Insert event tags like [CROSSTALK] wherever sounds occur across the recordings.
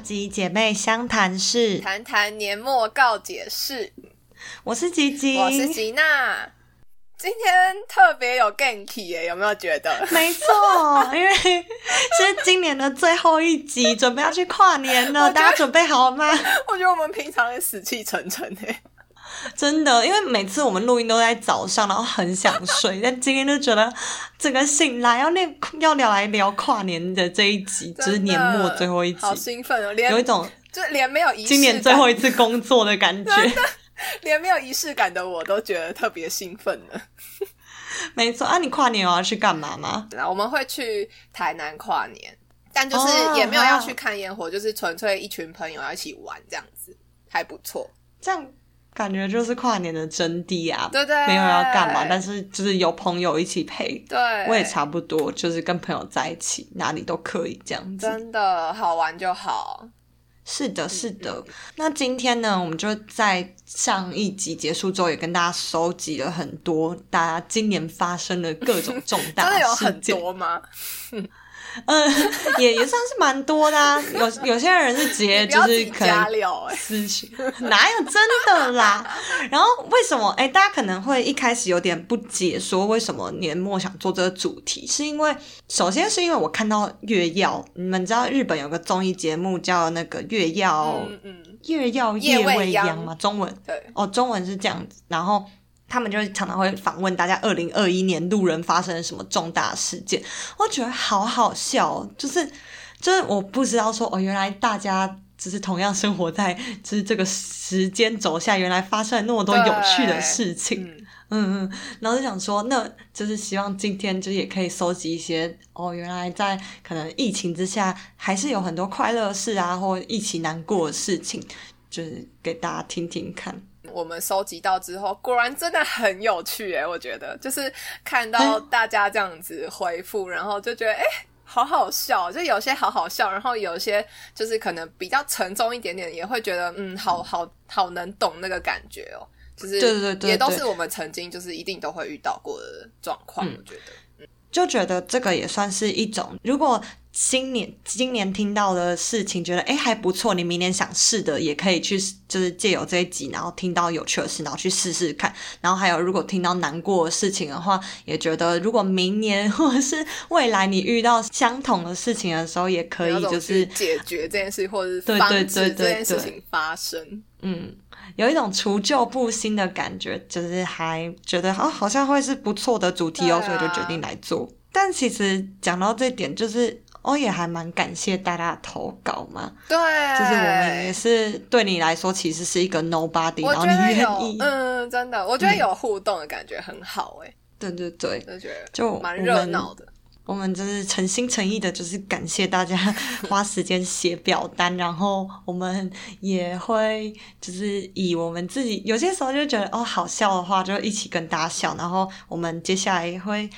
集姐妹相谈室，谈谈年末告解室。我是吉吉，我是吉娜。今天特别有 ganky 耶，有没有觉得？没错，[LAUGHS] 因为是今年的最后一集，准备要去跨年了，大家准备好了吗？[LAUGHS] 我觉得我们平常也死气沉沉哎。真的，因为每次我们录音都在早上，然后很想睡，[LAUGHS] 但今天就觉得整个醒来要那要聊来聊跨年的这一集，就是年末最后一集，好兴奋哦！有一种就连没有仪式，今年最后一次工作的感觉，[LAUGHS] 连没有仪式感的我都觉得特别兴奋呢。[LAUGHS] 没错啊，你跨年要去干嘛吗？我们会去台南跨年，但就是也没有要去看烟火，就是纯粹一群朋友要一起玩这样子，还不错。这样。感觉就是跨年的真谛啊，对对，没有要干嘛，但是就是有朋友一起陪。对，我也差不多，就是跟朋友在一起，哪里都可以这样子。真的好玩就好。是的，是的。那今天呢，我们就在上一集结束之后，也跟大家收集了很多大家今年发生的各种重大 [LAUGHS] 真的有很多吗？[LAUGHS] 嗯，也也算是蛮多的啊。有有些人是直接就是可能私信，哪有真的啦？然后为什么？哎，大家可能会一开始有点不解，说为什么年末想做这个主题？是因为首先是因为我看到月曜，你们知道日本有个综艺节目叫那个月曜，月曜夜未央嘛？中文对哦，中文是这样子。然后。他们就常常会访问大家，二零二一年路人发生了什么重大事件？我觉得好好笑，就是就是我不知道说哦，原来大家只是同样生活在就是这个时间轴下，原来发生了那么多有趣的事情，嗯嗯，然后就想说，那就是希望今天就也可以收集一些哦，原来在可能疫情之下，还是有很多快乐事啊，或一起难过的事情，就是给大家听听看。我们收集到之后，果然真的很有趣诶，我觉得就是看到大家这样子回复，然后就觉得哎，好好笑，就有些好好笑，然后有些就是可能比较沉重一点点，也会觉得嗯，好好好能懂那个感觉哦，就是对对对，也都是我们曾经就是一定都会遇到过的状况，我觉得，就觉得这个也算是一种，如果。新年今年听到的事情，觉得哎还不错。你明年想试的，也可以去，就是借由这一集，然后听到有趣的事，然后去试试看。然后还有，如果听到难过的事情的话，也觉得如果明年或者是未来你遇到相同的事情的时候，也可以就是解决这件事，或者是防止这件事情发生。嗯，有一种除旧布新的感觉，就是还觉得啊，好像会是不错的主题哦，所以就决定来做。但其实讲到这点，就是。我也还蛮感谢大家投稿嘛，对，就是我们也是对你来说其实是一个 nobody，然后你愿意，嗯，真的，我觉得有互动的感觉很好，哎，对对对，就觉得就蛮热闹的。我们就是诚心诚意的，就是感谢大家 [LAUGHS] 花时间写表单，然后我们也会就是以我们自己有些时候就觉得哦好笑的话，就一起跟大家笑，然后我们接下来会。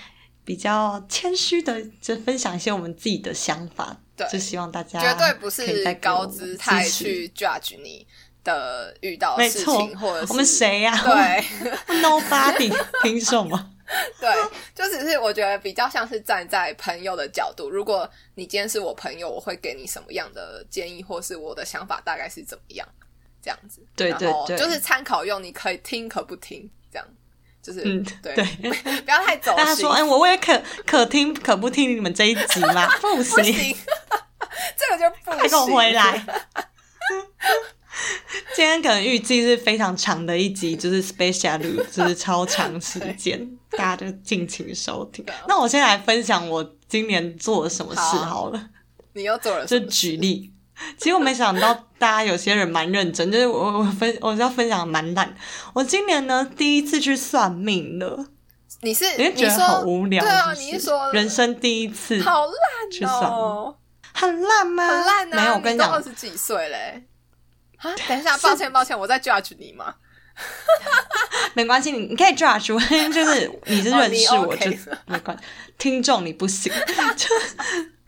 比较谦虚的，就分享一些我们自己的想法，对就希望大家绝对不是高姿态去 judge 你的遇到事情，或者我们谁呀？对，[LAUGHS] nobody，凭什么？[LAUGHS] 对，就只是我觉得比较像是站在朋友的角度，如果你今天是我朋友，我会给你什么样的建议，或是我的想法大概是怎么样，这样子，对对对，就是参考用，你可以听可不听，这样。就是嗯，对，[LAUGHS] 不要太走心。他说：“哎，我也可可听可不听你们这一集吗？[LAUGHS] 不行，[LAUGHS] 这个就不给我回来。今天可能预计是非常长的一集，就是 special，就是超长时间，大家就尽情收听。那我先来分享我今年做了什么事好了。你又做了？就举例。” [LAUGHS] 其实我没想到大家有些人蛮认真，就是我我分我要分享蛮烂。我今年呢第一次去算命了，你是你觉得好无聊？对啊，你是说人生第一次好烂哦，很烂吗？很烂啊！没有，我跟你讲，二十几岁嘞。啊，[LAUGHS] 等一下，抱歉抱歉，我在 judge 你吗？[LAUGHS] 没关系，你你可以 judge，就是你是认识我就没关系。听众你不行，就。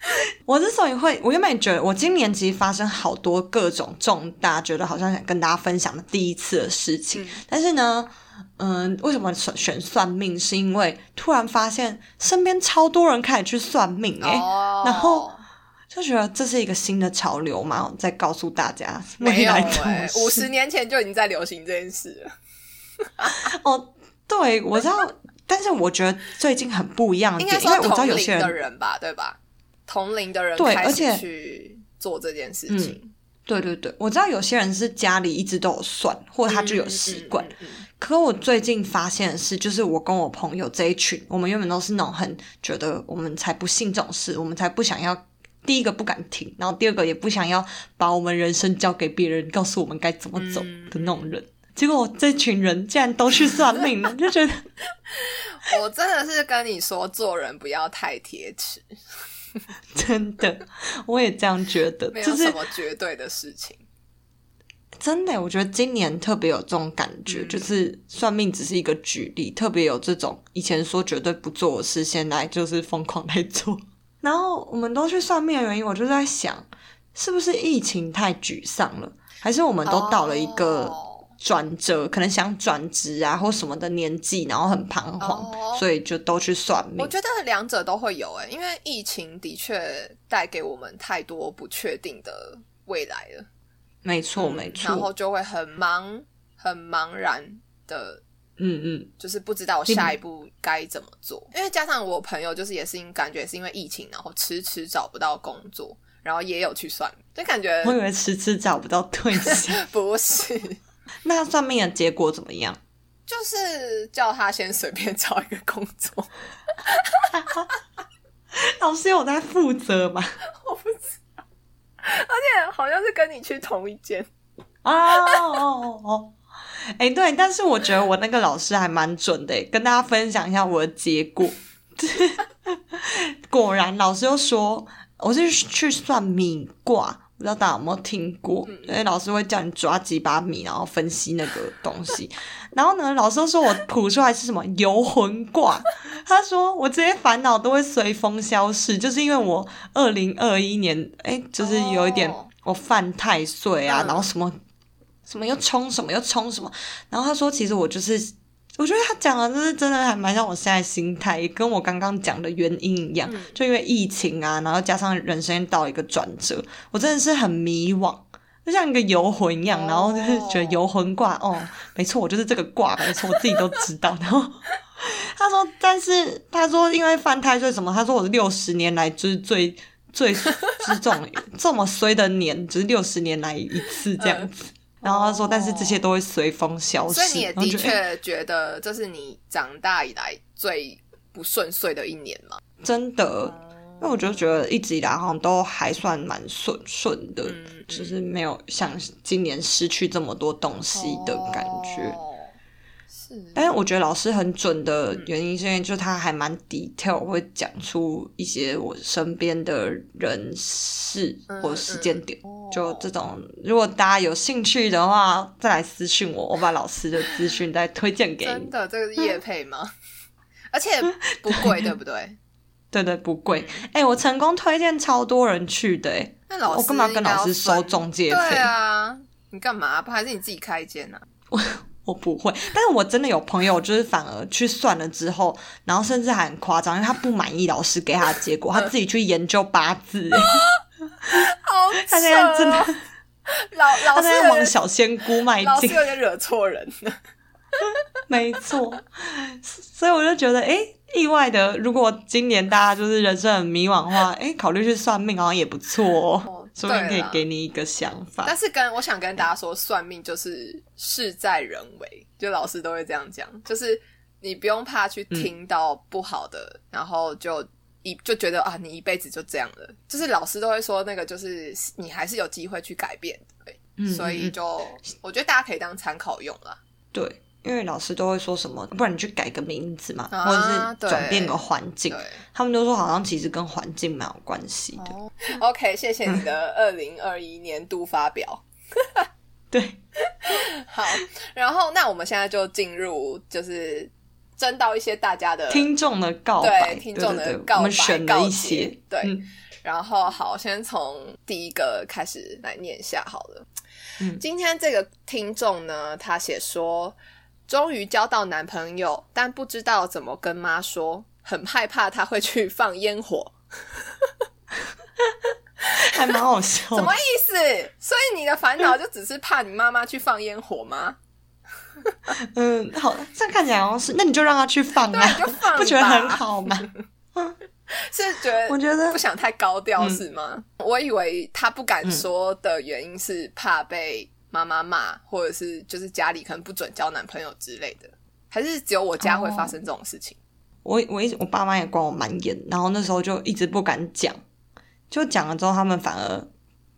[LAUGHS] 我之所以会，我原本觉得我今年其实发生好多各种重大，觉得好像想跟大家分享的第一次的事情。但是呢，嗯，为什么选选算命？是因为突然发现身边超多人开始去算命，哎，然后就觉得这是一个新的潮流嘛，在告诉大家未来哎、五十年前就已经在流行这件事了。[LAUGHS] 哦，对，我知道，但是我觉得最近很不一样的因为我知道有些人，人吧，对吧？同龄的人开对而且始去做这件事情，对对对，我知道有些人是家里一直都有算，或者他就有习惯。可我最近发现的是，就是我跟我朋友这一群，我们原本都是那种很觉得我们才不信这种事，我们才不想要。第一个不敢听，然后第二个也不想要把我们人生交给别人，告诉我们该怎么走嗯的那种人。结果这群人竟然都去算命了，就觉得我真的是跟你说，做人不要太贴齿，[LAUGHS] 真的，我也这样觉得，没就是有什么绝对的事情。真的，我觉得今年特别有这种感觉，嗯就是算命只是一个举例，特别有这种以前说绝对不做的事，现在就是疯狂在做。[LAUGHS] 然后我们都去算命的原因，我就在想，是不是疫情太沮丧了，还是我们都到了一个哦转折，可能想转职啊或什么的年纪，然后很彷徨，哦所以就都去算命我。觉得两者都会有诶，因为疫情的确带给我们太多不确定的未来了。没错，嗯没然后，就会很茫很茫然的，嗯嗯，就是不知道我下一步该怎么做。因为加上我朋友就是也是因感觉是因为疫情，然后迟迟找不到工作，然后也有去算，就感觉我以为迟迟找不到对象。[LAUGHS] 不是，[LAUGHS] 那算命的结果怎么样？就是叫他先随便找一个工作。[LAUGHS] 老师有在负责吗？[LAUGHS] 我不知道，而且好像是跟你去同一间。哦哦哦哦，哎、对，但是我觉得我那个老师还蛮准的，跟大家分享一下我的结果。果然，老师又说我是去算命卦，不知道大家有没有听过？因为老师会叫你抓几把米，然后分析那个东西。[LAUGHS] 然后呢，老师又说我吐出来是什么游魂卦，他说我这些烦恼都会随风消逝，就是因为我二零二一年，哎，就是有一点哦我犯太岁啊，嗯然后什么什么又冲什么又冲什么，然后他说其实我就是，我觉得他讲的就是真的还蛮像我现在心态，也跟我刚刚讲的原因一样，嗯就因为疫情啊，然后加上人生到一个转折，我真的是很迷惘。就像一个游魂一样，哦然后就是觉得游魂卦，哦，没错，我就是这个卦，没错，我自己都知道。然后 [LAUGHS] 他说，但是他说因为犯太岁什么，他说我六十年来就是最最就是这种这么衰的年，只是六十年来一次这样子。然后他说，但是这些都会随风消失。所以你也的确觉得这是你长大以来最不顺遂的一年吗？真的，因为我就觉得一直以来好像都还算蛮顺顺的，就是没有像今年失去这么多东西的感觉。哦是，但是我觉得老师很准的嗯原因，是因为就他还蛮 detail，会讲出一些我身边的人事嗯或时间点。嗯就这种，如果大家有兴趣的话，再来私信我，我把老师的资讯再推荐给你。真的，这个是叶配吗？[LAUGHS] 而且 [LAUGHS] 不贵，对不对？对对，不贵。哎、我成功推荐超多人去的、哎，那老师我干嘛跟老师收中介费啊，你干嘛？不还是你自己开一间呢、我 [LAUGHS] 不会，但是我真的有朋友，就是反而去算了之后，然后甚至还很夸张，因为他不满意老师给他的结果，他自己去研究八字、哎 [LAUGHS] 好 [LAUGHS] 他现在真的，老老师有点小仙姑迈进，老师有点惹错人了。[LAUGHS] 没错。所以我就觉得，哎、意外的，如果今年大家就是人生很迷惘的话，哎、考虑去算命好像也不错说不定可以对给你一个想法。但是跟我想跟大家说，算命就是事在人为，就老师都会这样讲，就是你不用怕去听到不好的，然后就一就觉得啊，你一辈子就这样了。就是老师都会说，那个就是你还是有机会去改变的，对嗯所以就我觉得大家可以当参考用啦。对，因为老师都会说什么，不然你去改个名字嘛，啊或者是对转变个环境。他们都说好像其实跟环境蛮有关系的。哦，OK，谢谢你的 [LAUGHS] 二零二一年度发表。对，[LAUGHS] 好，然后那我们现在就进入就是征到一些大家的听众的告白，对听众的告白我们选了一告些诫，对嗯然后好，先从第一个开始来念一下好了。嗯今天这个听众呢，他写说，终于交到男朋友，但不知道怎么跟妈说，很害怕他会去放烟火。还蛮好笑。什么意思？所以你的烦恼就只是怕你妈妈去放烟火吗？嗯，好，这样看起来好像是，那你就让他去放啊，就放，不觉得很好吗？是觉得我觉得不想太高调是吗？我以为他不敢说的原因是怕被妈妈骂，或者是就是家里可能不准交男朋友之类的，还是只有我家会发生这种事情？我我一我爸妈也管我蛮严，然后那时候就一直不敢讲，就讲了之后，他们反而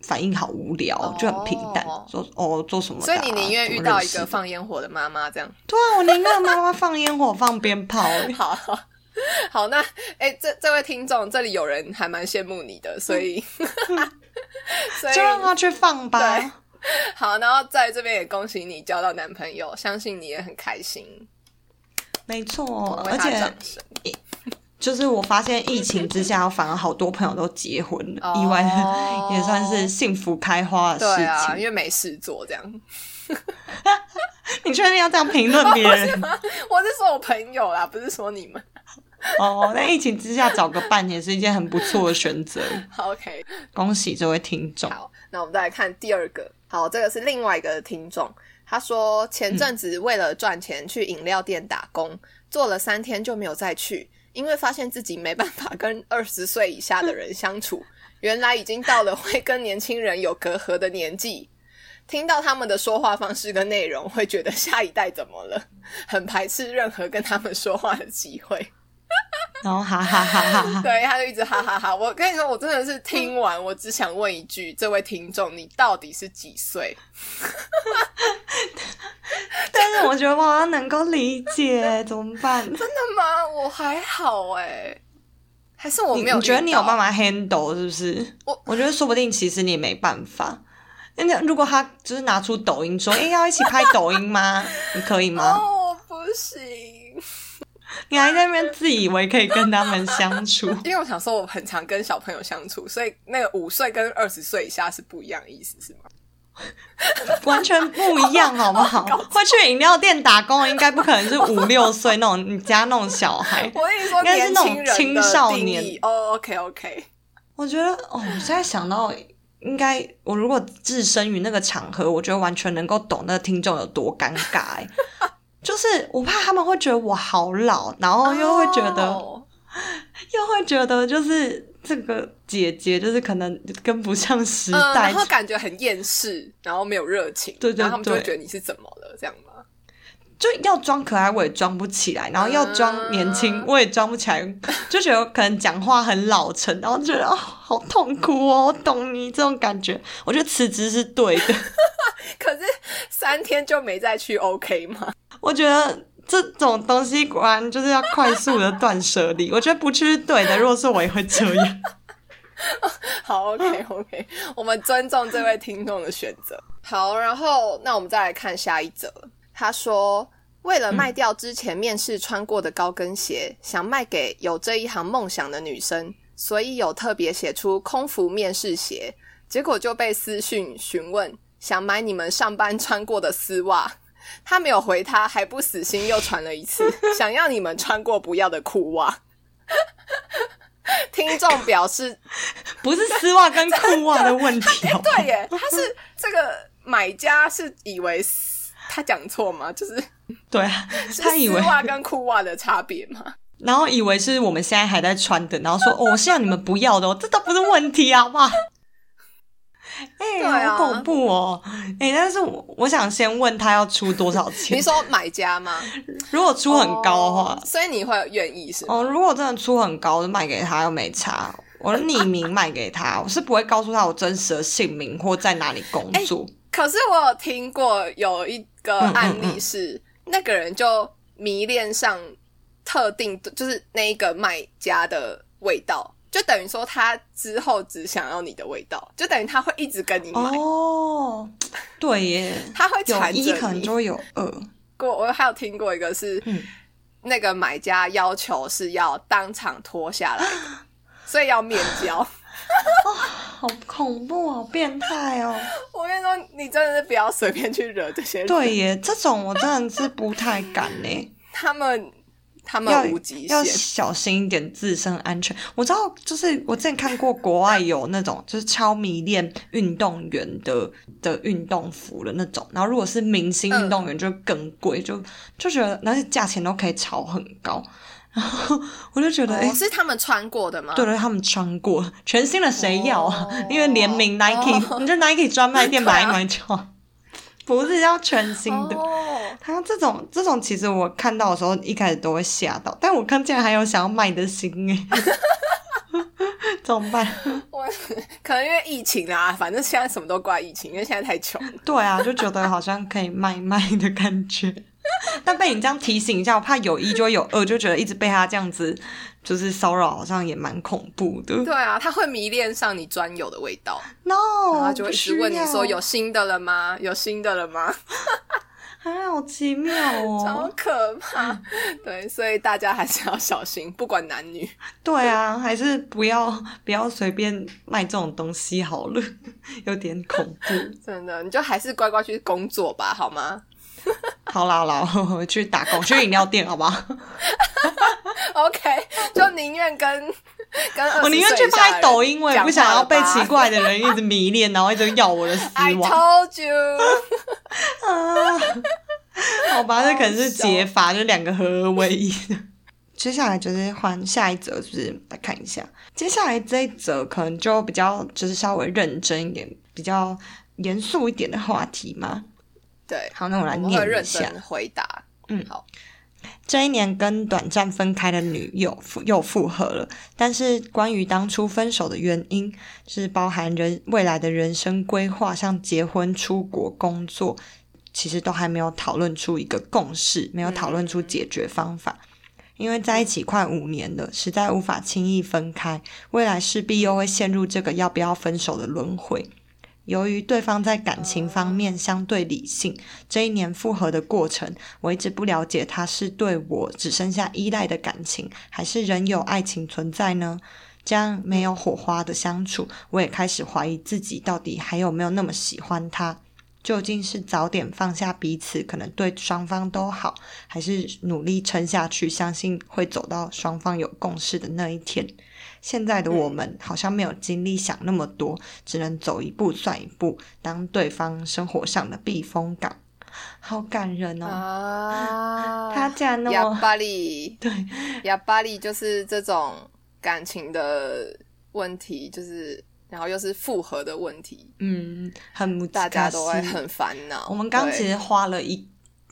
反应好无聊，就很平淡，说哦做什么？所以你宁愿遇到一个放烟火的妈妈这样？对啊，我宁愿妈妈放烟火放鞭炮。[LAUGHS] 好。好，那哎，这这位听众，这里有人还蛮羡慕你的，所以，[LAUGHS] 所以就让他去放吧。[LAUGHS] 好，然后在这边也恭喜你交到男朋友，相信你也很开心。没错，而且 [LAUGHS] 就是我发现疫情之下，反而好多朋友都结婚了，意外的也算是幸福开花的事情，因为没事做这样。[LAUGHS] 你确定要这样评论别人？我是说我朋友啦，不是说你们。哦，那疫情之下找个伴也是一件很不错的选择。OK，恭喜这位听众。好，那我们再来看第二个。好，这个是另外一个听众，他说前阵子为了赚钱去饮料店打工，做了三天就没有再去，因为发现自己没办法跟二十岁以下的人相处，原来已经到了会跟年轻人有隔阂的年纪。听到他们的说话方式跟内容，会觉得下一代怎么了？很排斥任何跟他们说话的机会。[LAUGHS] 然后哈哈哈哈哈，对，他就一直哈哈哈。我跟你说，我真的是听完，我只想问一句：这位听众，你到底是几岁？[LAUGHS] 但是我觉得我好像能够理解，怎么办？[LAUGHS] 真的吗？我还好哎，还是我没有？你觉得你有办法 handle 是不是？我我觉得说不定其实你也没办法。那如果他就是拿出抖音说：“哎，要一起拍抖音吗？你可以吗？”哦，不行。[LAUGHS] 你还在那边自以为可以跟他们相处，[LAUGHS] 因为我想说我很常跟小朋友相处，所以那个五岁跟二十岁以下是不一样的意思，是吗？[LAUGHS] 完全不一样，好不好？会去饮料店打工，应该不可能是五六岁那种你家那种小孩。我跟你说，应该是那种青少年。哦，OK OK。我觉得哦，我现在想到，应该我如果置身于那个场合，我觉得完全能够懂那个听众有多尴尬。哎。就是我怕他们会觉得我好老，然后又会觉得，[LAUGHS] 又会觉得就是这个姐姐就是可能跟不上时代，然后感觉很厌世，然后没有热情，对对，然后他们就会觉得你是怎么了这样吗？就要装可爱我也装不起来，然后要装年轻我也装不起来，[LAUGHS] 就觉得可能讲话很老成，然后觉得哦好痛苦哦，我懂你这种感觉，我觉得辞职是对的，[LAUGHS] 可是三天就没再去 OK 吗？我觉得这种东西果然就是要快速的断舍离。我觉得不去对的，如果是我也会这样。[LAUGHS] 好，OK OK，我们尊重这位听众的选择。好，然后那我们再来看下一则。他说，为了卖掉之前面试穿过的高跟鞋，想卖给有这一行梦想的女生，所以有特别写出空服面试鞋。结果就被私讯询问，想买你们上班穿过的丝袜。他没有回他，还不死心，又传了一次，[LAUGHS] 想要你们穿过不要的裤袜。[LAUGHS] 听众表示，[LAUGHS] 不是丝袜跟裤袜的问题哦。对耶，他是这个买家是以为他讲错吗？就是对啊，他以为丝袜跟裤袜的差别吗？然后以为是我们现在还在穿的，然后说哦，是要你们不要的，哦这都不是问题啊，好不好？哎，好恐怖哦！哎，但是我我想先问他要出多少钱？你说买家吗？如果出很高的话，所以你会愿意是？哦，如果真的出很高，就卖给他又没差。我匿名卖给他，我是不会告诉他我真实的姓名或在哪里工作。可是我有听过有一个案例是，那个人就迷恋上特定，就是那一个卖家的味道。就等于说，他之后只想要你的味道，就等于他会一直跟你买。哦，[LAUGHS] 对耶，他会有一可能就会有二。过我还有听过一个是，那个买家要求是要当场脱下来，所以要面交。[LAUGHS] 哇，[LAUGHS] 好恐怖，好变态哦！我跟你说，你真的是不要随便去惹这些人。对耶，这种我真的是不太敢呢。他们。他要们无极要限。小心一点自身安全。我知道，就是我之前看过国外有那种就是超迷恋运动员的的运动服的那种，然后如果是明星运动员就更贵，就就觉得那些价钱都可以炒很高。然后我就觉得，哎、哦，是他们穿过的吗？对对，他们穿过全新的，谁要啊？哦因为联名 Nike，、哦你就 Nike 专卖店买一买就好，不是要全新的。哦，他这种这种，其实我看到的时候一开始都会吓到，但我看竟然还有想要卖的心哎，[LAUGHS] 怎么办？我可能因为疫情啊，反正现在什么都怪疫情，因为现在太穷。对啊，就觉得好像可以卖卖的感觉。[LAUGHS] 但被你这样提醒一下，我怕有一就会有二，就觉得一直被他这样子就是骚扰，好像也蛮恐怖的。对啊，他会迷恋上你专有的味道，No，然后他就会一直问你说有新的了吗？有新的了吗？[LAUGHS] 啊，好奇妙哦，好。可怕。对，所以大家还是要小心，不管男女。对啊，还是不要不要随便卖这种东西好了，[LAUGHS] 有点恐怖。真的，你就还是乖乖去工作吧，好吗好 [LAUGHS] 啦好啦，我 [LAUGHS] 去打工，去饮料店，好不好？？OK，就宁愿跟跟我宁愿去拍抖音，我也不想要被奇怪的人一直迷恋，然后一直咬我的丝 I 袜。told you，[LAUGHS] 啊，好吧，这可能是解法，就两个合而为一的。接下来就是换下一则，就是来看一下。接下来这一则可能就比较就是稍微认真一点，比较严肃一点的话题嘛。对，好，那我来念一下。认真回答。嗯好，这一年跟短暂分开的女友复又复合了，但是关于当初分手的原因，是包含人未来的人生规划，像结婚、出国、工作，其实都还没有讨论出一个共识，没有讨论出解决方法。因为在一起快五年了，实在无法轻易分开，未来势必又会陷入这个要不要分手的轮回。由于对方在感情方面相对理性，这一年复合的过程，我一直不了解他是对我只剩下依赖的感情，还是仍有爱情存在呢？这样没有火花的相处，我也开始怀疑自己到底还有没有那么喜欢他。究竟是早点放下彼此，可能对双方都好，还是努力撑下去，相信会走到双方有共识的那一天？现在的我们好像没有精力想那么多，只能走一步算一步，当对方生活上的避风港。好感人哦！啊，[LAUGHS] 他竟然那么哑巴里，[LAUGHS] 对，哑巴里就是这种感情的问题，就是然后又是复合的问题，嗯，很大家都会是很烦恼。我们刚对其实花了一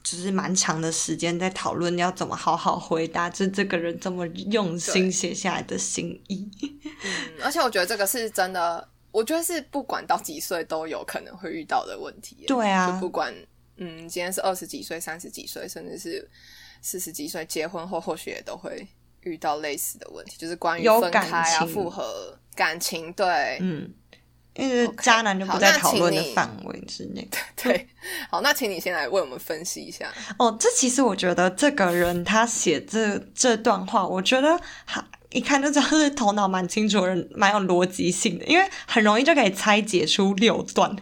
就是蛮长的时间在讨论要怎么好好回答，就这个人这么用心对写下来的心意。嗯，而且我觉得这个是真的，我觉得是不管到几岁都有可能会遇到的问题耶。对啊就不管嗯，今天是二十几岁、三十几岁，甚至是四十几岁，结婚后或许也都会遇到类似的问题，就是关于分开啊、情复合、感情，对、嗯，因为渣男就不在讨论的范围之内。[LAUGHS] 对。好，那请你先来为我们分析一下。哦，这其实我觉得这个人他写这这段话，我觉得哈一看就知道是头脑蛮清楚的人，蛮有逻辑性的，因为很容易就可以拆解出六段。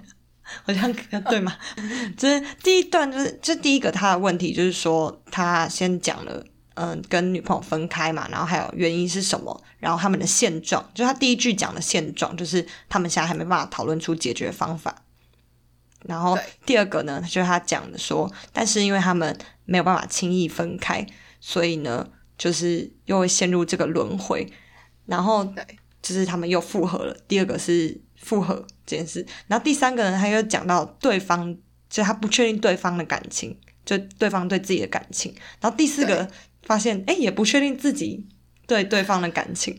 好像 [LAUGHS] 对吗？[LAUGHS] 就是第一段，就是就第一个他的问题就是说，他先讲了，嗯、跟女朋友分开嘛，然后还有原因是什么，然后他们的现状，就他第一句讲的现状，就是他们现在还没办法讨论出解决方法。然后第二个呢，就是他讲的说，但是因为他们没有办法轻易分开，所以呢，就是又会陷入这个轮回。然后对就是他们又复合了。第二个是复合这件事，然后第三个呢，他又讲到对方，就他不确定对方的感情，就对方对自己的感情。然后第四个对发现，哎，也不确定自己对对方的感情。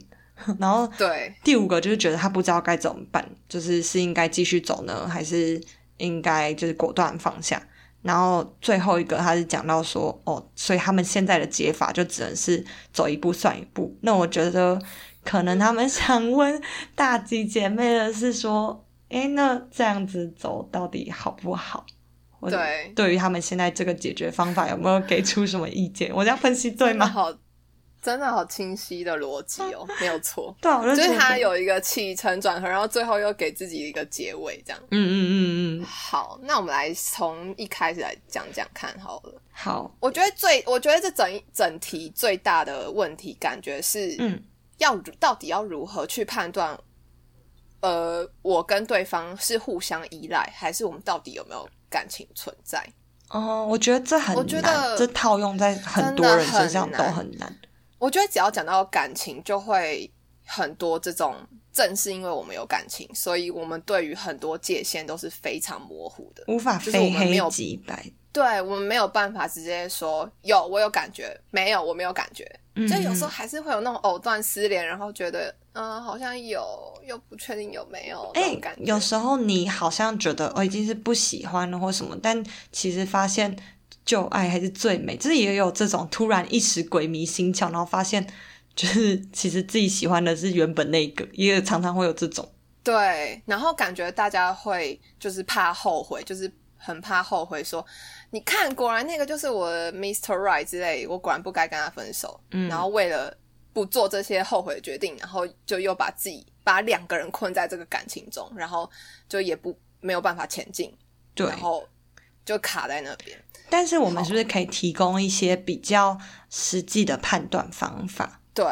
然后对，第五个就是觉得他不知道该怎么办，就是是应该继续走呢，还是应该就是果断放下。然后最后一个他是讲到说，哦，所以他们现在的解法就只能是走一步算一步。那我觉得可能他们想问大吉姐妹的是说，诶，那这样子走到底好不好？对对于他们现在这个解决方法有没有给出什么意见？[LAUGHS] 我这样分析对吗？好，真的好清晰的逻辑哦，[LAUGHS] 没有错。对啊，我就就是他有一个起承转合，然后最后又给自己一个结尾，这样。嗯嗯嗯嗯，好，那我们来从一开始来讲讲看好了。好，我觉得最，我觉得这整整题最大的问题，感觉是，嗯，要到底要如何去判断，呃，我跟对方是互相依赖，还是我们到底有没有感情存在？哦，我觉得这很我觉难，得这套用在很多人身上都很难。我觉得只要讲到感情，就会很多这种，正是因为我们有感情，所以我们对于很多界限都是非常模糊的。无法非黑们没有即白，对我们没有办法直接说有我有感觉，没有我没有感觉。嗯就有时候还是会有那种藕断丝连，然后觉得嗯、呃好像有，又不确定有没有那哎、种感觉。有时候你好像觉得哦已经是不喜欢了或什么，但其实发现旧爱还是最美，就是也有这种突然一时鬼迷心窍，然后发现就是其实自己喜欢的是原本那个，也常常会有这种。对，然后感觉大家会就是怕后悔，就是很怕后悔说，你看果然那个就是我的 Mr. Right 之类，我果然不该跟他分手。嗯然后为了不做这些后悔的决定，然后就又把自己把两个人困在这个感情中，然后就也不没有办法前进，对，然后就卡在那边。但是我们是不是可以提供一些比较实际的判断方法？对，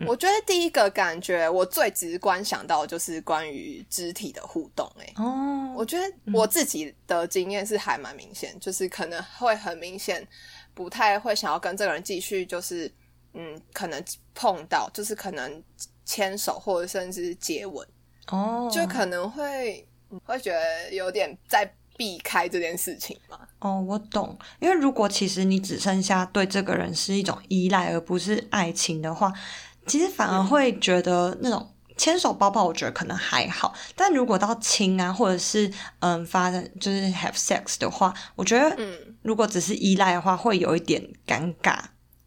嗯。我觉得第一个感觉我最直观想到就是关于肢体的互动、欸，哦，我觉得我自己的经验是还蛮明显，就是可能会很明显，不太会想要跟这个人继续，就是嗯，可能碰到，就是可能牵手或者甚至接吻，哦，就可能会嗯会觉得有点在避开这件事情嘛。哦，我懂。因为如果其实你只剩下对这个人是一种依赖，而不是爱情的话，其实反而会觉得那种牵手抱抱，我觉得可能还好。但如果到亲啊，或者是嗯发生就是 have sex 的话，我觉得嗯，如果只是依赖的话，会有一点尴尬，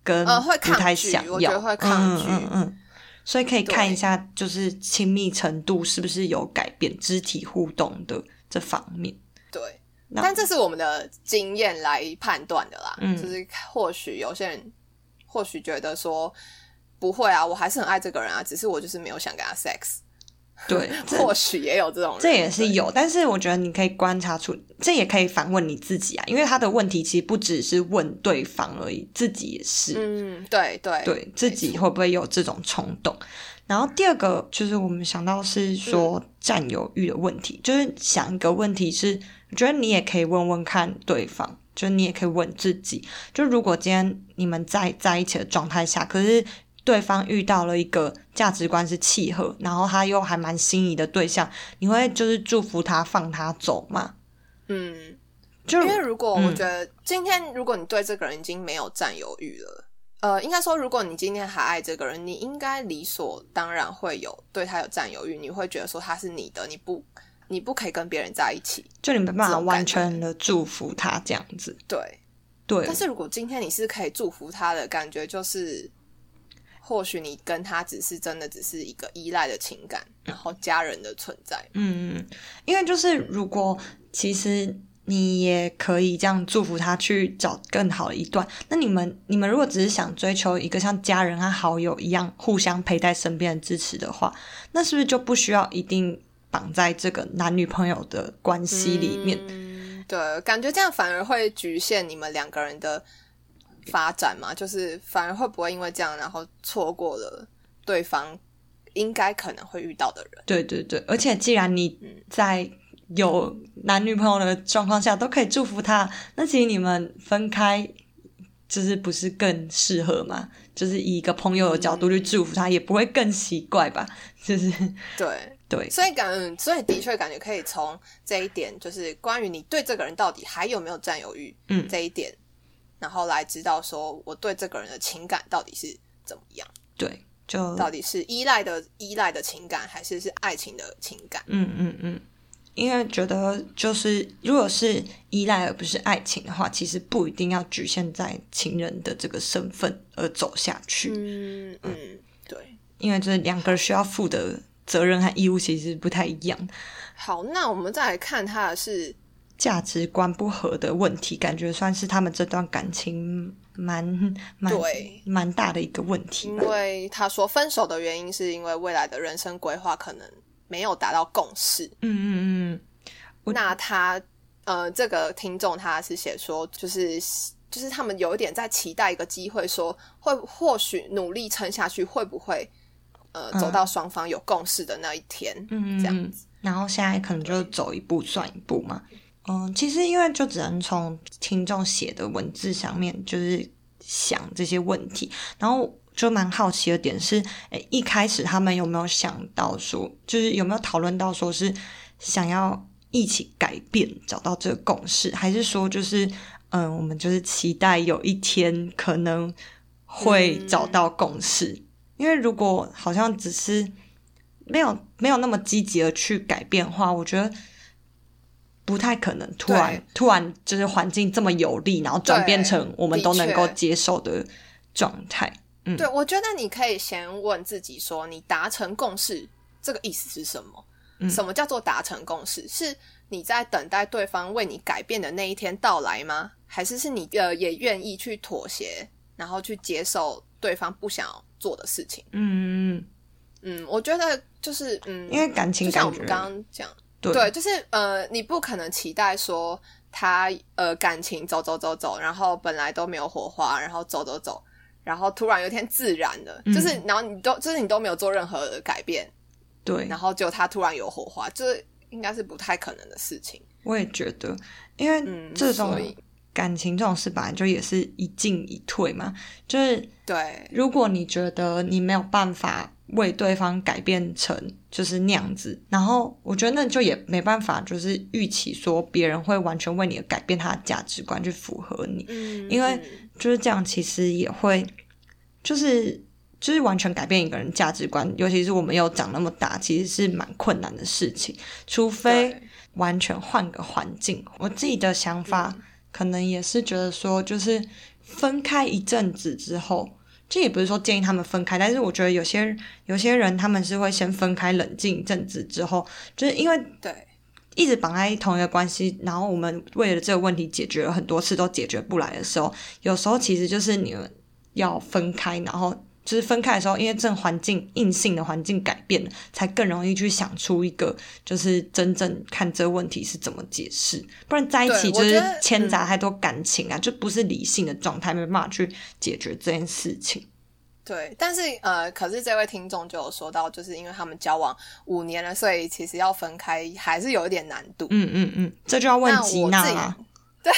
跟不太想要，抗拒嗯嗯嗯。所以可以看一下，就是亲密程度是不是有改变，肢体互动的这方面。对。那但这是我们的经验来判断的啦，嗯就是或许有些人或许觉得说不会啊，我还是很爱这个人啊，只是我就是没有想跟他 sex，对，[LAUGHS] 或许也有这种人，这也是有，但是我觉得你可以观察出，这也可以反问你自己啊，因为他的问题其实不只是问对方而已，自己也是，嗯，对对。对自己会不会有这种冲动。然后第二个就是我们想到是说嗯。占有欲的问题，就是想一个问题是，我觉得你也可以问问看对方，就是你也可以问自己，就如果今天你们在在一起的状态下，可是对方遇到了一个价值观是契合，然后他又还蛮心仪的对象，你会就是祝福他放他走吗？嗯，就因为如果嗯我觉得今天如果你对这个人已经没有占有欲了。呃，应该说，如果你今天还爱这个人，你应该理所当然会有对他有占有欲，你会觉得说他是你的，你不，你不可以跟别人在一起。就你没办法完全的祝福他这样子，对，对但，是如果今天你是可以祝福他的感觉，就是或许你跟他只是真的只是一个依赖的情感，然后家人的存在。嗯，因为就是如果其实你也可以这样祝福他去找更好的一段，那你们你们如果只是想追求一个像家人和好友一样互相陪在身边的支持的话，那是不是就不需要一定绑在这个男女朋友的关系里面？嗯，对，感觉这样反而会局限你们两个人的发展嘛，就是反而会不会因为这样，然后错过了对方应该可能会遇到的人。对对对，而且既然你在有男女朋友的状况下都可以祝福他，那其实你们分开就是不是更适合吗？就是以一个朋友的角度去祝福他，也不会更奇怪吧？[LAUGHS] 就是对，对，所以感，所以的确感觉可以从这一点，就是关于你对这个人到底还有没有占有欲，嗯这一点，然后来知道说我对这个人的情感到底是怎么样，对，就到底是依赖的依赖的情感，还是是爱情的情感？嗯嗯嗯，因为觉得就是如果是依赖而不是爱情的话，其实不一定要局限在情人的这个身份而走下去，嗯嗯，对。因为这两个人需要负的责任和义务其实不太一样。好，那我们再来看他的是价值观不合的问题，感觉算是他们这段感情蛮蛮对蛮大的一个问题。因为他说分手的原因是因为未来的人生规划可能没有达到共识。嗯嗯嗯，那他呃，这个听众他是写说，就是就是他们有一点在期待一个机会，说会或许努力撑下去，会不会呃走到双方有共识的那一天？嗯，这样子。然后现在可能就走一步算一步嘛。嗯，其实因为就只能从听众写的文字上面就是想这些问题，然后就蛮好奇的点是，诶，一开始他们有没有想到说，就是有没有讨论到说是想要一起改变，找到这个共识，还是说就是嗯，我们就是期待有一天可能会找到共识？因为如果好像只是没有没有那么积极的去改变的话，我觉得。不太可能突然突然就是环境这么有利，然后转变成我们都能够接受的状态。嗯，对，我觉得你可以先问自己说，你达成共识这个意思是什么？什么叫做达成共识？是你在等待对方为你改变的那一天到来吗？还是是你呃也愿意去妥协，然后去接受对方不想做的事情？嗯嗯嗯，我觉得就是嗯，因为感情，就像我们刚刚讲。对，就是呃，你不可能期待说他呃感情走走走走，然后本来都没有火花，然后走走走，然后突然有一天自然的，就是然后你都就是你都没有做任何的改变，对，然后就他突然有火花，就是应该是不太可能的事情。我也觉得，因为这种感情这种事本来就也是一进一退嘛，就是对，如果你觉得你没有办法。为对方改变成就是那样子，然后我觉得那就也没办法，就是预期说别人会完全为你的改变他的价值观去符合你，嗯，因为就是这样，其实也会就是就是完全改变一个人价值观，尤其是我们又长那么大，其实是蛮困难的事情，除非完全换个环境。我自己的想法可能也是觉得说，就是分开一阵子之后。这也不是说建议他们分开，但是我觉得有些有些人他们是会先分开冷静一阵子之后，就是因为对一直绑在同一个关系，然后我们为了这个问题解决了很多次都解决不来的时候，有时候其实就是你们要分开，然后。就是分开的时候，因为这环境硬性的环境改变了，才更容易去想出一个，就是真正看这个问题是怎么解释。不然在一起就是牵杂太多感情啊，就不是理性的状态，没办法去解决这件事情。对，但是呃，可是这位听众就有说到，就是因为他们交往五年了，所以其实要分开还是有一点难度。嗯嗯嗯，这就要问吉娜了。对，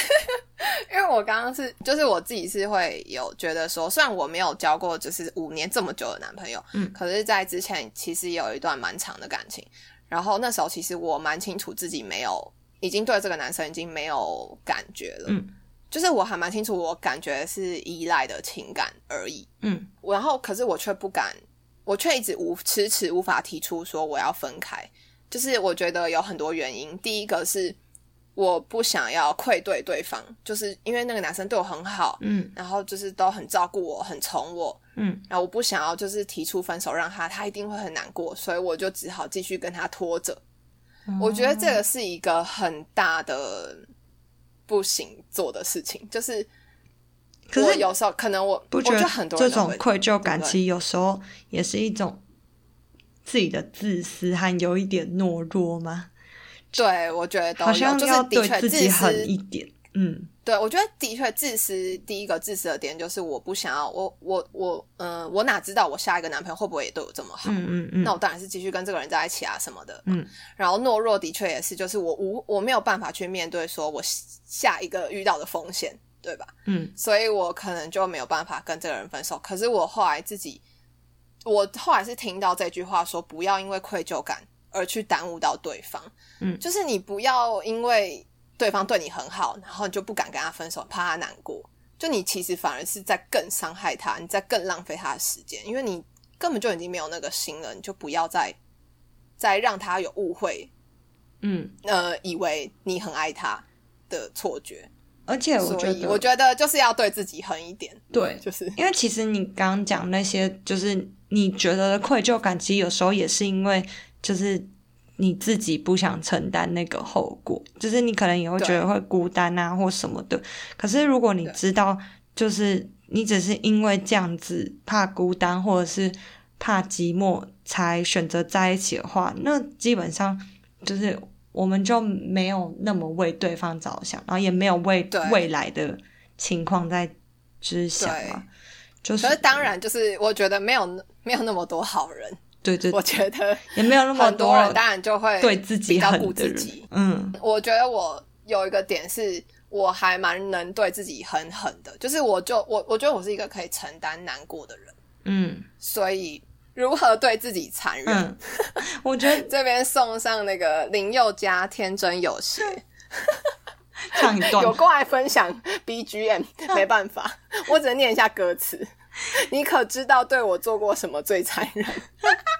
[LAUGHS] 因为我刚刚是，就是我自己是会有觉得说，虽然我没有交过就是五年这么久的男朋友，嗯，可是，在之前其实有一段蛮长的感情，然后那时候其实我蛮清楚自己没有，已经对这个男生已经没有感觉了，嗯，就是我还蛮清楚，我感觉是依赖的情感而已，嗯，然后可是我却不敢，我却一直无迟迟无法提出说我要分开，就是我觉得有很多原因，第一个是。我不想要愧对对方，就是因为那个男生对我很好，嗯，然后就是都很照顾我，很宠我，嗯，然后我不想要就是提出分手让他，他一定会很难过，所以我就只好继续跟他拖着。我觉得这个是一个很大的不行做的事情，就是可是有时候可能我不觉得很多这种愧疚感，其实有时候也是一种自己的自私和有一点懦弱吗？对，我觉得好像要对自己狠一点。嗯，对，我觉得的确自私。第一个自私的点就是我不想要，我我我，嗯，我哪知道我下一个男朋友会不会也对我这么好？嗯嗯嗯。那我当然是继续跟这个人在一起啊，什么的。嗯。然后懦弱的确也是，就是我无我没有办法去面对说我下一个遇到的风险，对吧？嗯。所以我可能就没有办法跟这个人分手。可是我后来自己，我后来是听到这句话说，不要因为愧疚感。而去耽误到对方，嗯，就是你不要因为对方对你很好，然后你就不敢跟他分手，怕他难过。就你其实反而是在更伤害他，你在更浪费他的时间，因为你根本就已经没有那个心了。你就不要再再让他有误会，嗯，呃，以为你很爱他的错觉。而且我觉得，我觉得就是要对自己狠一点。对，就是因为其实你刚刚讲那些，就是你觉得的愧疚感，其实有时候也是因为。就是你自己不想承担那个后果，就是你可能也会觉得会孤单啊或什么的。可是如果你知道，就是你只是因为这样子怕孤单或者是怕寂寞才选择在一起的话，那基本上就是我们就没有那么为对方着想，然后也没有为未来的情况在知晓嘛。就是，当然，就是我觉得没有没有那么多好人。对对，我觉得也没有那么多人，当然就会对自己较顾自己。嗯，我觉得我有一个点是，我还蛮能对自己狠狠的，就是我就我我觉得我是一个可以承担难过的人。嗯，所以如何对自己残忍？我觉得 [LAUGHS] 这边送上那个林宥嘉《天真有邪》，[LAUGHS] 唱一段有过来分享 BGM，没办法，我只能念一下歌词。你可知道对我做过什么最残忍？[LAUGHS]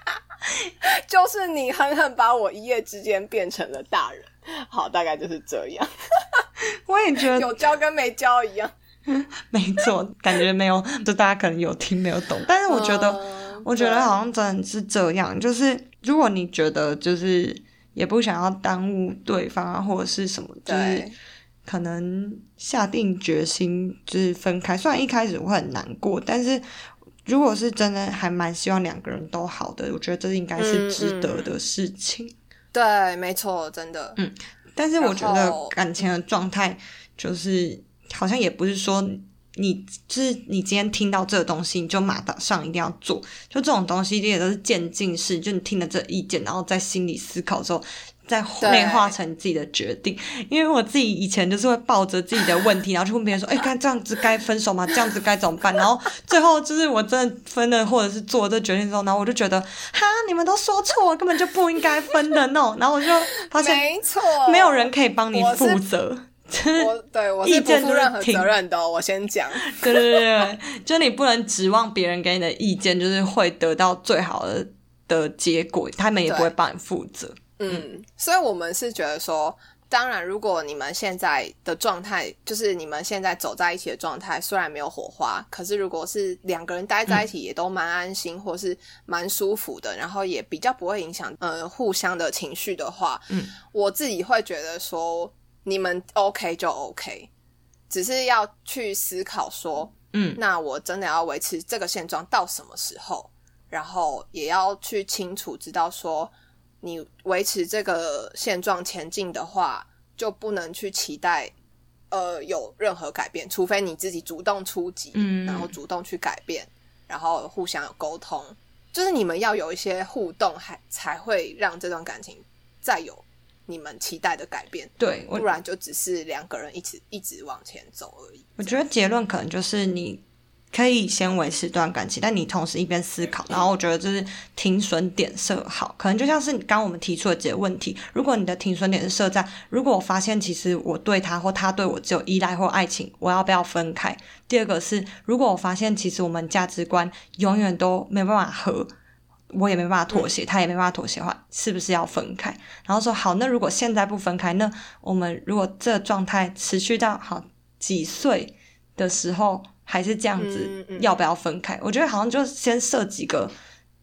[LAUGHS] 就是你狠狠把我一夜之间变成了大人。好，大概就是这样。[LAUGHS] 我也觉得有教跟没教一样。[LAUGHS] 没错，感觉没有，就大家可能有听没有懂。但是我觉得，我觉得好像真的是这样。就是如果你觉得就是也不想要耽误对方啊，或者是什么，就是。可能下定决心就是分开，虽然一开始会很难过，但是如果是真的还蛮希望两个人都好的，我觉得这应该是值得的事情。对，没错，真的。嗯，但是我觉得感情的状态就是好像也不是说你就是你今天听到这个东西你就马上一定要做，就这种东西也都是渐进式，就你听了这意见，然后在心里思考之后。再内化成自己的决定，因为我自己以前就是会抱着自己的问题，然后去问别人说：“哎，看这样子该分手吗？这样子该怎么办？”然后最后就是我真的分了，或者是做这决定之后，然后我就觉得，哈，你们都说错，根本就不应该分的那种。然后我就发现，没错，没有人可以帮你负责。我对我是不负任何责任的。我先讲，对对对对，就你不能指望别人给你的意见就是会得到最好的的结果，他们也不会帮你负责。嗯，所以我们是觉得说，当然，如果你们现在的状态，就是你们现在走在一起的状态，虽然没有火花，可是如果是两个人待在一起，也都蛮安心，或是蛮舒服的，然后也比较不会影响呃互相的情绪的话，嗯，我自己会觉得说，你们 OK 就 OK，只是要去思考说，嗯，那我真的要维持这个现状到什么时候，然后也要去清楚知道说。你维持这个现状前进的话，就不能去期待呃有任何改变，除非你自己主动出击，嗯，然后主动去改变，然后互相有沟通，就是你们要有一些互动，还才会让这段感情再有你们期待的改变。对，不然就只是两个人一直一直往前走而已。我觉得结论可能就是你。可以先维持一段感情，但你同时一边思考，然后我觉得就是停损点设好，可能就像是刚我们提出的几个问题。如果你的停损点是设在，如果我发现其实我对他或他对我只有依赖或爱情，我要不要分开？第二个是，如果我发现其实我们价值观永远都没办法合，我也没办法妥协，他也没办法妥协的话，是不是要分开？然后说好，那如果现在不分开，那我们如果这状态持续到好几岁的时候？还是这样子，要不要分开？我觉得好像就先设几个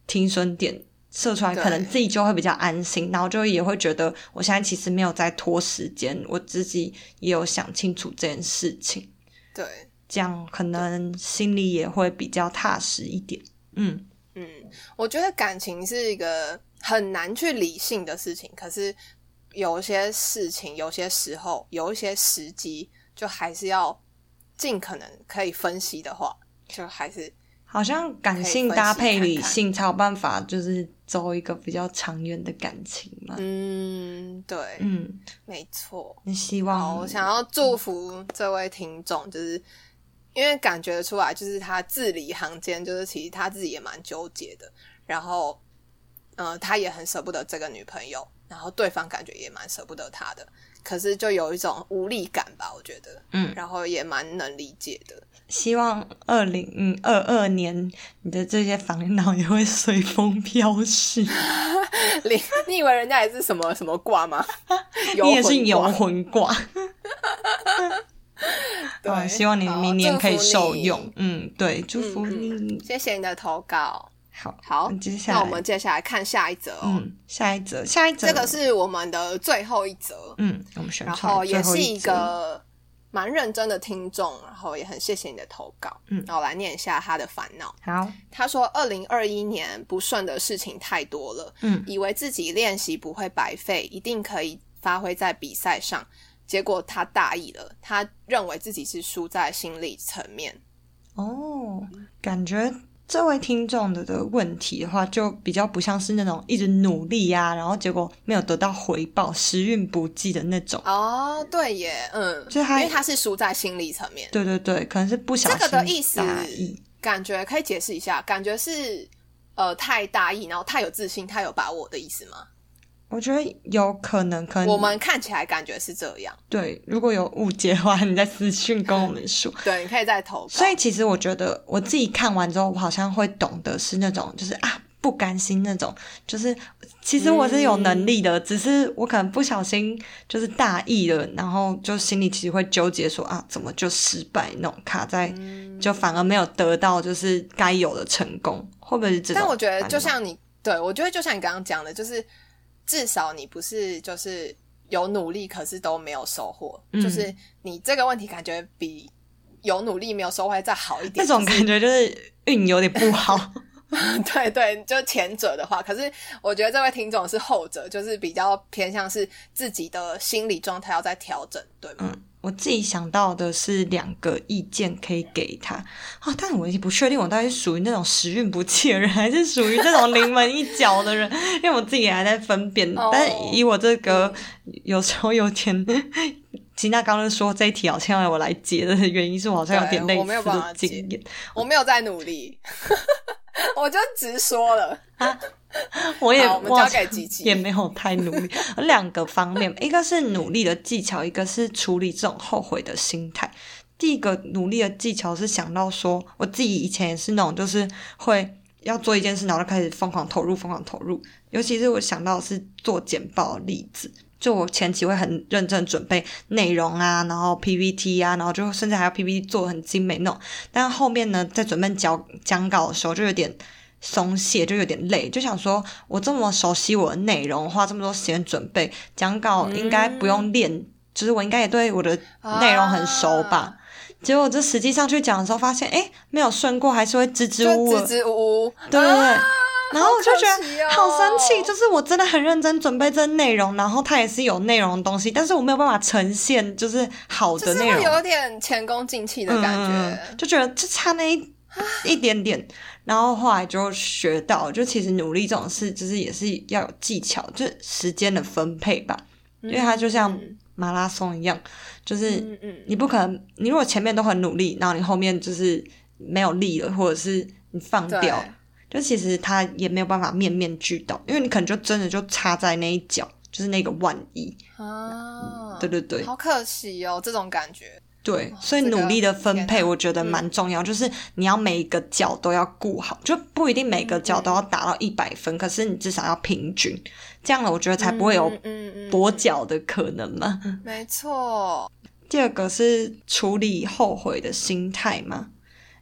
停损点，设出来，可能自己就会比较安心，然后就也会觉得我现在其实没有在拖时间，我自己也有想清楚这件事情。对，这样可能心里也会比较踏实一点。嗯嗯，我觉得感情是一个很难去理性的事情，可是有些事情，有些时候，有一些时机，就还是要。尽可能可以分析的话，就还是好像感性搭配理性才有办法，就是走一个比较长远的感情嘛。嗯，对，嗯，没错。你希望我想要祝福这位听众，就是因为感觉出来，就是他字里行间，就是其实他自己也蛮纠结的。然后，呃，他也很舍不得这个女朋友，然后对方感觉也蛮舍不得他的。可是就有一种无力感吧，我觉得，嗯，然后也蛮能理解的。希望二零二二年你的这些烦恼也会随风飘逝。[LAUGHS] 你你以为人家也是什么什么卦吗？[LAUGHS] 你也是游魂卦。[LAUGHS] 对，希望你明年可以受用。嗯，对，祝福你。谢谢你的投稿。好，好，接下来那我们接下来看下一则哦。嗯，下一则，下一则，这个是我们的最后一则。嗯，我们选然后也是一个蛮认真的听众，然后也很谢谢你的投稿。嗯，然后来念一下他的烦恼。好，他说：二零二一年不顺的事情太多了，嗯，以为自己练习不会白费，一定可以发挥在比赛上。结果他大意了，他认为自己是输在心理层面。哦，感觉这位听众的的问题的话，就比较不像是那种一直努力呀，然后结果没有得到回报、时运不济的那种。哦，对耶，嗯，就他因为他是输在心理层面。对对对，可能是不小心这个的意思感觉可以解释一下，感觉是呃太大意，然后太有自信、太有把握的意思吗？我觉得有可能，可能我们看起来感觉是这样。对，如果有误解的话，你在私讯跟我们说。[LAUGHS] 对，你可以再投。所以其实我觉得我自己看完之后，我好像会懂得是那种，就是啊不甘心那种，就是其实我是有能力的，只是我可能不小心就是大意了，然后就心里其实会纠结说啊，怎么就失败那种卡在，就反而没有得到就是该有的成功，会不会是这种？但我觉得就像你，对我觉得就像你刚刚讲的，就是。至少你不是就是有努力，可是都没有收获。就是你这个问题感觉比有努力没有收获再好一点。那种感觉就是运有点不好。[LAUGHS] 对对，就前者的话，可是我觉得这位听众是后者，就是比较偏向是自己的心理状态要在调整，对吗？我自己想到的是两个意见可以给他。啊，但我也不确定我到底是属于那种时运不济的人，还是属于那种临门一脚的人，因为我自己还在分辨。但以我这个有时候有点，吉娜刚刚说这一题好像要我来解的原因是我好像有点类似的经验，我没有在努力，[LAUGHS] 我就直说了。我也，我们交给吉吉，也没有太努力。两个方面，一个是努力的技巧，一个是处理这种后悔的心态。第一个努力的技巧是想到说，我自己以前也是那种，就是会要做一件事，然后就开始疯狂投入，疯狂投入。尤其是我想到是做简报的例子，就我前期会很认真准备内容啊，然后 PPT 啊，然后就甚至还要 PPT 做很精美那种。但后面呢，在准备讲讲稿的时候，就有点。松懈就有点累，就想说，我这么熟悉我的内容，花这么多时间准备讲稿，应该不用练，就是我应该也对我的内容很熟吧？结果这实际上去讲的时候，发现哎，没有顺过，还是会支支吾吾，支支吾吾，对对对。然后我就觉得好生气，就是我真的很认真准备这内容，然后它也是有内容的东西，但是我没有办法呈现就是好的内容，有点前功尽弃的感觉，就觉得就差那一一点点。然后后来就学到，就其实努力这种事，就是也是要有技巧，就是时间的分配吧。因为它就像马拉松一样，就是你不可能，你如果前面都很努力，然后你后面就是没有力了，或者是你放掉，就其实他也没有办法面面俱到，因为你可能就真的就插在那一角，就是那个万一啊。对对对，好可惜哦，这种感觉。对，所以努力的分配我觉得蛮重要，就是你要每一个角都要顾好，就不一定每个角都要达到一百分，可是你至少要平均，这样了，我觉得才不会有跛脚的可能嘛。[LAUGHS] 没错。第二个是处理后悔的心态嘛，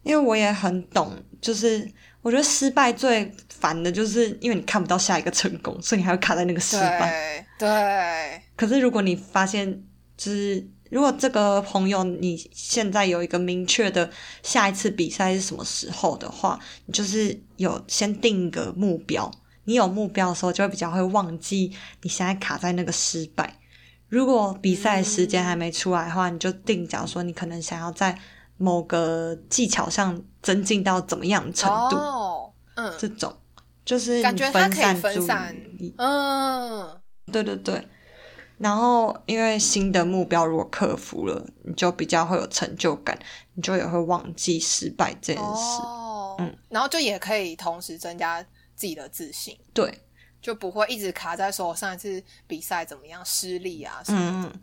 因为我也很懂，就是我觉得失败最烦的就是因为你看不到下一个成功，所以你还会卡在那个失败。对。可是如果你发现，就是。如果这个朋友你现在有一个明确的下一次比赛是什么时候的话，你就是有先定一个目标。你有目标的时候，就会比较会忘记你现在卡在那个失败。如果比赛时间还没出来的话，你就定，假如说你可能想要在某个技巧上增进到怎么样程度，嗯，这种就是感觉分散分散，嗯，对对对。然后，因为新的目标如果克服了，你就比较会有成就感，你就也会忘记失败这件事。哦，嗯，然后就也可以同时增加自己的自信。对，就不会一直卡在说上一次比赛怎么样失利啊什么的。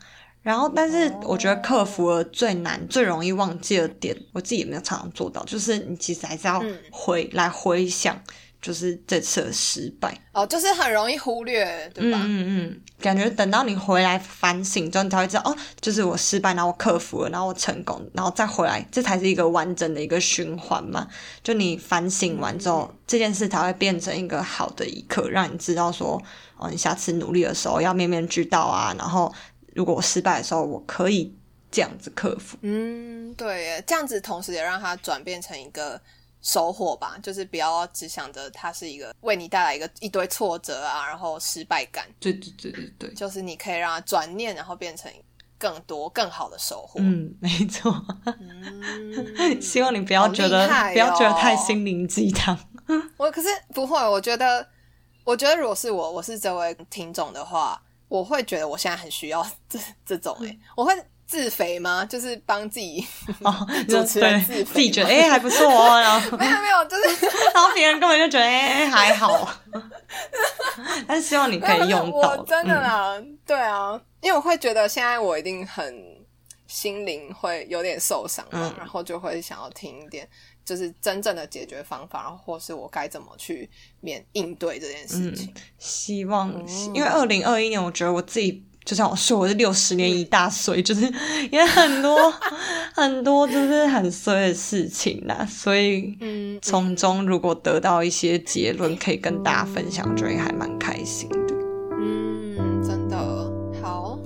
然后，但是我觉得克服了最难、最容易忘记的点，我自己也没有常常做到，就是你其实还是要回来回想。就是这次的失败。哦，就是很容易忽略，对吧？嗯嗯嗯，感觉等到你回来反省之后，你才会知道，哦，就是我失败，然后我克服了，然后我成功，然后再回来，这才是一个完整的一个循环嘛。就你反省完之后，这件事才会变成一个好的一刻，让你知道说，哦，你下次努力的时候要面面俱到啊。然后，如果我失败的时候，我可以这样子克服。嗯，对耶，这样子同时也让它转变成一个。收获吧，就是不要只想着它是一个为你带来一个一堆挫折啊，然后失败感。对对对对对，就是你可以让它转念，然后变成更多更好的收获。嗯，没错。[LAUGHS] 希望你不要觉得不要觉得太心灵鸡汤。[LAUGHS] 我可是不会，我觉得我觉得如果是我，我是这位听众的话，我会觉得我现在很需要 [LAUGHS] 这这种诶，我会。自肥吗？就是帮自己 [LAUGHS] 主持人自自己觉得哎还不错哦，然后没有没有，就是 [LAUGHS] 然后别人根本就觉得哎还好，但是希望你可以用到。真的啦，对啊，因为我会觉得现在我一定很心灵会有点受伤，然后就会想要听一点，就是真正的解决方法，然后或是我该怎么去面应对这件事情。希望因为二零二一年，我觉得我自己。就像我说，我是六十年一大岁，就是也很多很多就是很衰的事情啦，所以从中如果得到一些结论，可以跟大家分享，我觉得还蛮开心的。嗯，真的好。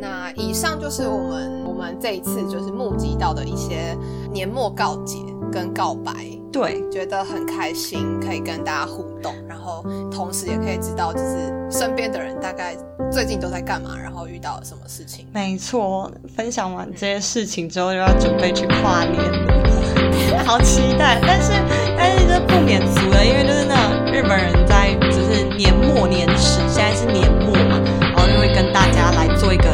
那以上就是我们我们这一次就是募集到的一些年末告解跟告白，对，觉得很开心，可以跟大家互动，然后同时也可以知道，就是身边的人大概。最近都在干嘛？然后遇到了什么事情？没错，分享完这些事情之后，又要准备去跨年了，好期待！但是，但是这不免俗的，因为就是那日本人在就是年末年始，现在是年末嘛，然后就会跟大家来做一个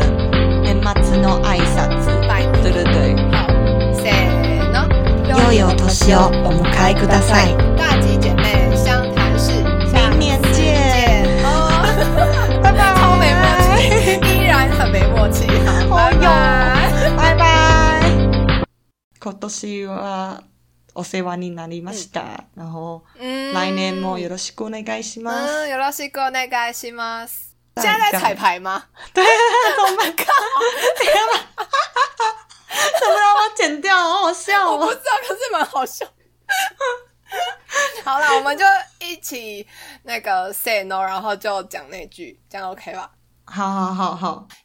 良いお年をお迎えください。大吉姐妹相谈室，明年见。依然很没默契，拜拜，拜拜。今年はお世話になりました。然后来年もよろしくお願いします。よろしくお願いします。现在在彩排吗？[LAUGHS] 对，怎么搞？天哪！ [LAUGHS] [LAUGHS] 怎么让我剪掉？好好笑哦！我不知道，可是蛮好笑。[LAUGHS] 好了，我们就一起那个 say no，然后就讲那句，这样 OK 吧？好好好好。